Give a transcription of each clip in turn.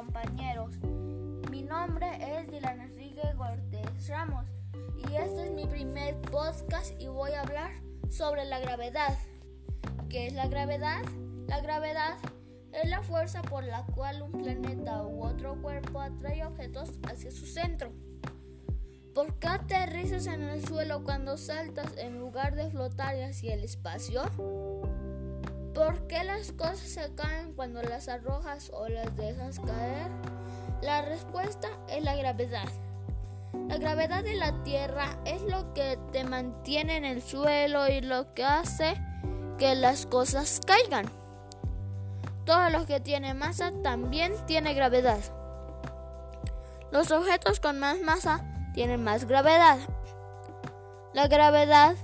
compañeros. Mi nombre es Dylan Enrique Cortés Ramos y este es mi primer podcast y voy a hablar sobre la gravedad. ¿Qué es la gravedad? La gravedad es la fuerza por la cual un planeta u otro cuerpo atrae objetos hacia su centro. ¿Por qué aterrizas en el suelo cuando saltas en lugar de flotar hacia el espacio? ¿Por qué las cosas se caen cuando las arrojas o las dejas caer? La respuesta es la gravedad. La gravedad de la Tierra es lo que te mantiene en el suelo y lo que hace que las cosas caigan. Todo lo que tiene masa también tiene gravedad. Los objetos con más masa tienen más gravedad. La gravedad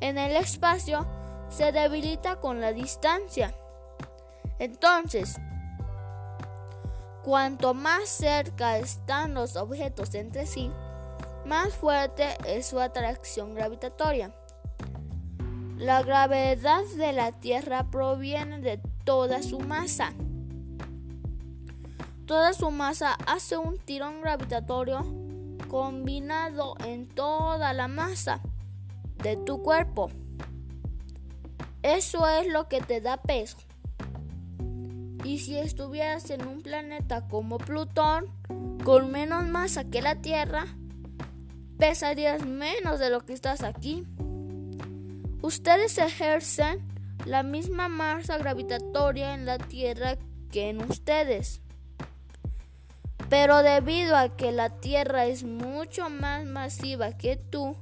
en el espacio se debilita con la distancia. Entonces, cuanto más cerca están los objetos entre sí, más fuerte es su atracción gravitatoria. La gravedad de la Tierra proviene de toda su masa. Toda su masa hace un tirón gravitatorio combinado en toda la masa de tu cuerpo. Eso es lo que te da peso. Y si estuvieras en un planeta como Plutón, con menos masa que la Tierra, pesarías menos de lo que estás aquí. Ustedes ejercen la misma masa gravitatoria en la Tierra que en ustedes. Pero debido a que la Tierra es mucho más masiva que tú,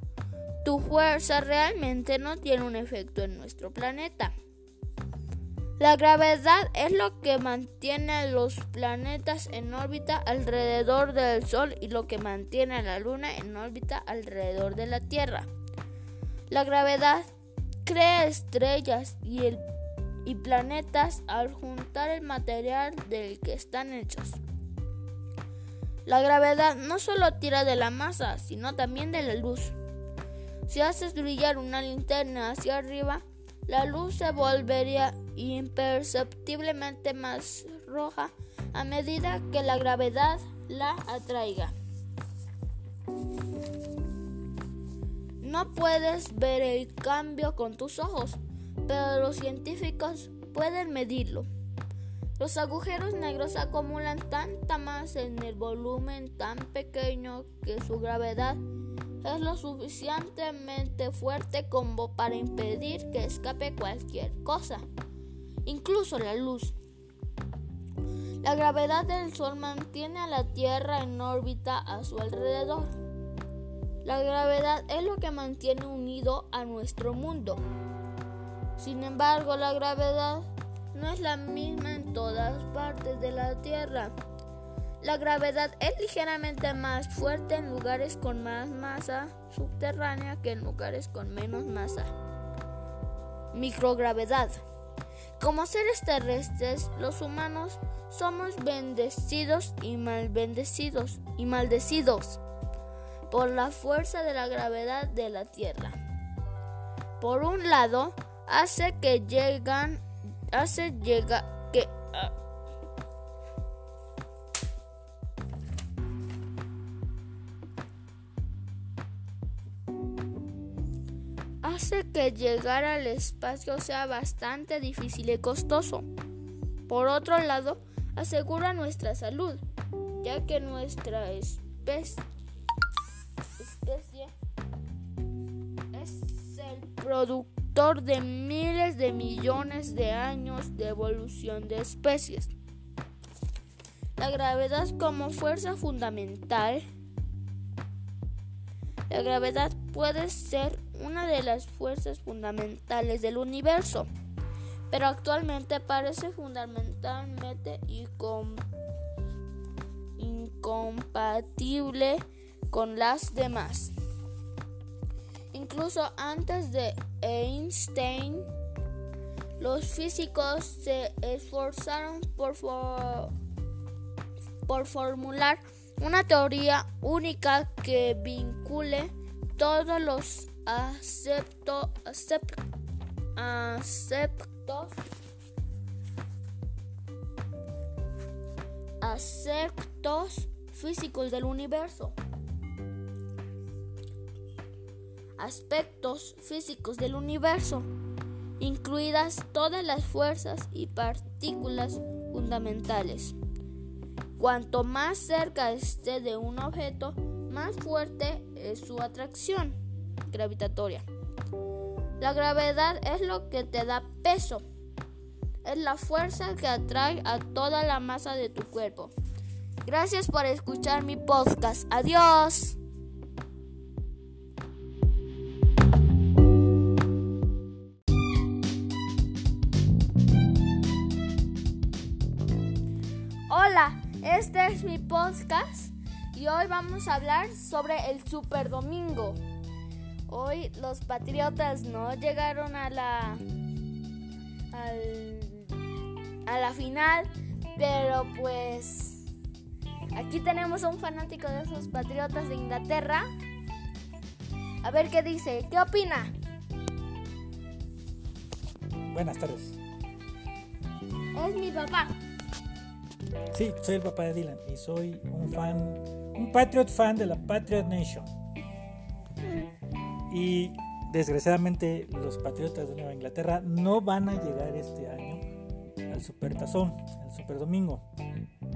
tu fuerza realmente no tiene un efecto en nuestro planeta. La gravedad es lo que mantiene los planetas en órbita alrededor del Sol y lo que mantiene a la Luna en órbita alrededor de la Tierra. La gravedad crea estrellas y, y planetas al juntar el material del que están hechos. La gravedad no solo tira de la masa, sino también de la luz. Si haces brillar una linterna hacia arriba, la luz se volvería imperceptiblemente más roja a medida que la gravedad la atraiga. No puedes ver el cambio con tus ojos, pero los científicos pueden medirlo. Los agujeros negros acumulan tanta masa en el volumen tan pequeño que su gravedad es lo suficientemente fuerte como para impedir que escape cualquier cosa, incluso la luz. La gravedad del Sol mantiene a la Tierra en órbita a su alrededor. La gravedad es lo que mantiene unido a nuestro mundo. Sin embargo, la gravedad no es la misma en todas partes de la Tierra. La gravedad es ligeramente más fuerte en lugares con más masa subterránea que en lugares con menos masa. Microgravedad. Como seres terrestres, los humanos somos bendecidos y mal bendecidos y maldecidos por la fuerza de la gravedad de la Tierra. Por un lado, hace que llegan hace llega hace que llegar al espacio sea bastante difícil y costoso. Por otro lado, asegura nuestra salud, ya que nuestra especie, es el producto de miles de millones de años de evolución de especies. La gravedad como fuerza fundamental. La gravedad puede ser de las fuerzas fundamentales del universo, pero actualmente parece fundamentalmente incompatible con las demás. Incluso antes de Einstein, los físicos se esforzaron por, por formular una teoría única que vincule todos los aceptos aspectos físicos del universo. Aspectos físicos del universo, incluidas todas las fuerzas y partículas fundamentales. Cuanto más cerca esté de un objeto, más fuerte es su atracción gravitatoria. La gravedad es lo que te da peso. Es la fuerza que atrae a toda la masa de tu cuerpo. Gracias por escuchar mi podcast. Adiós. Hola, este es mi podcast y hoy vamos a hablar sobre el Super Domingo. Hoy los Patriotas no llegaron a la a la final, pero pues aquí tenemos a un fanático de esos Patriotas de Inglaterra. A ver qué dice, ¿qué opina? Buenas tardes. Es mi papá. Sí, soy el papá de Dylan y soy un fan, un Patriot fan de la Patriot Nation. Y desgraciadamente los Patriotas de Nueva Inglaterra no van a llegar este año al Super Tazón, al Super Domingo.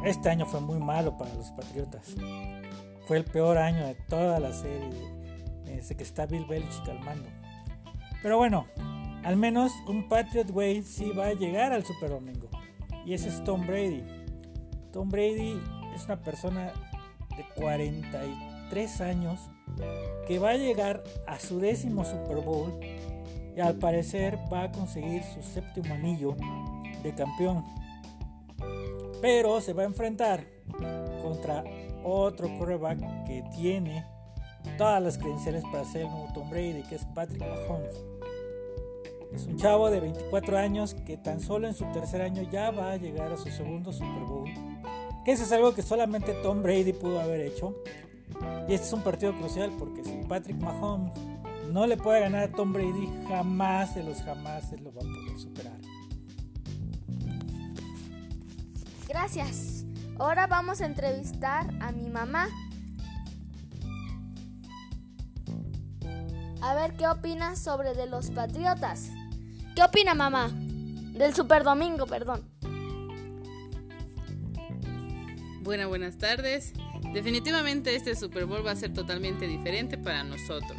Este año fue muy malo para los Patriotas. Fue el peor año de toda la serie desde que está Bill Belichick al mando. Pero bueno, al menos un Patriot Way sí va a llegar al Super Domingo. Y ese es Tom Brady. Tom Brady es una persona de 43 años que va a llegar a su décimo Super Bowl y al parecer va a conseguir su séptimo anillo de campeón. Pero se va a enfrentar contra otro quarterback que tiene todas las credenciales para ser el nuevo Tom Brady, que es Patrick Mahomes. Es un chavo de 24 años que tan solo en su tercer año ya va a llegar a su segundo Super Bowl. Que eso es algo que solamente Tom Brady pudo haber hecho. Y este es un partido crucial porque si Patrick Mahomes no le puede ganar a Tom Brady, jamás de los jamás lo va a poder superar. Gracias. Ahora vamos a entrevistar a mi mamá. A ver qué opina sobre de los Patriotas. ¿Qué opina mamá? Del Super Domingo, perdón. Buenas, buenas tardes. Definitivamente este Super Bowl va a ser totalmente diferente para nosotros.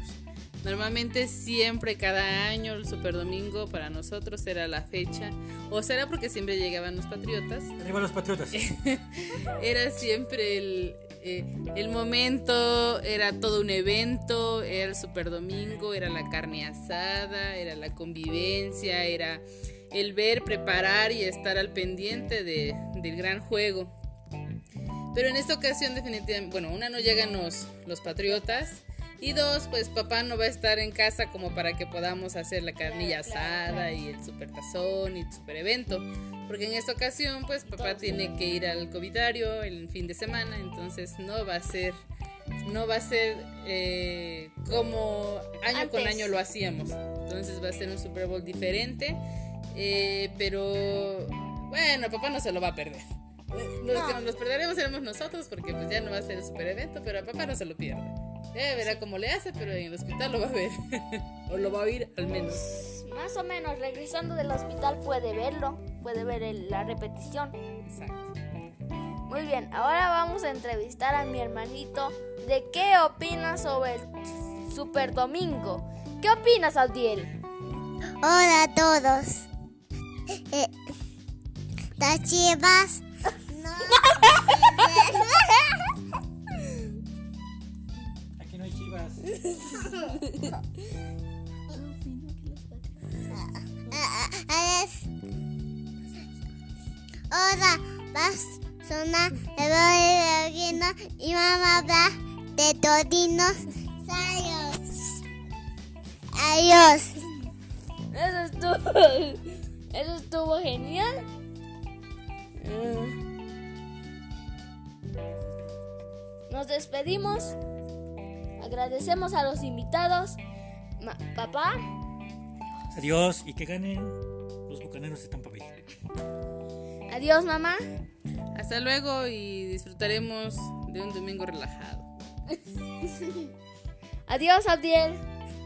Normalmente siempre cada año el Super Domingo para nosotros era la fecha, o será porque siempre llegaban los Patriotas. Arriba los Patriotas. era siempre el, eh, el momento, era todo un evento, era el Super Domingo, era la carne asada, era la convivencia, era el ver, preparar y estar al pendiente de, del gran juego. Pero en esta ocasión definitivamente, bueno, una no llegan los, los patriotas. Y dos, pues papá no va a estar en casa como para que podamos hacer la carnilla asada y el super tazón y el super evento. Porque en esta ocasión, pues papá tiene que ir al covidario el fin de semana, entonces no va a ser, no va a ser eh, como año con año lo hacíamos. Entonces va a ser un Super Bowl diferente, eh, pero bueno, papá no se lo va a perder. Los que nos perderemos seremos nosotros porque pues ya no va a ser el super evento, pero a papá no se lo pierde. Ya verá cómo le hace, pero en el hospital lo va a ver. o lo va a oír al menos. Más o menos, regresando del hospital puede verlo, puede ver la repetición. Exacto. Muy bien, ahora vamos a entrevistar a mi hermanito de qué opina sobre el Super Domingo. ¿Qué opinas, Adiel? Hola a todos. Eh, las chivas Aquí no hay chivas. Hola, vas sonar el y mamá habla de todinos. Adiós. Adiós. Eso estuvo, eso estuvo genial. Nos despedimos. Agradecemos a los invitados. papá. Adiós y que ganen los bucaneros de Tampa Bay. Adiós, mamá. Hasta luego y disfrutaremos de un domingo relajado. Adiós, Abdiel.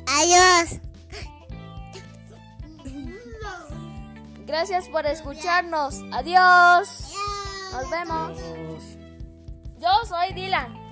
Adiós. Gracias por escucharnos. Adiós. Nos vemos. Adiós. Yo soy Dylan.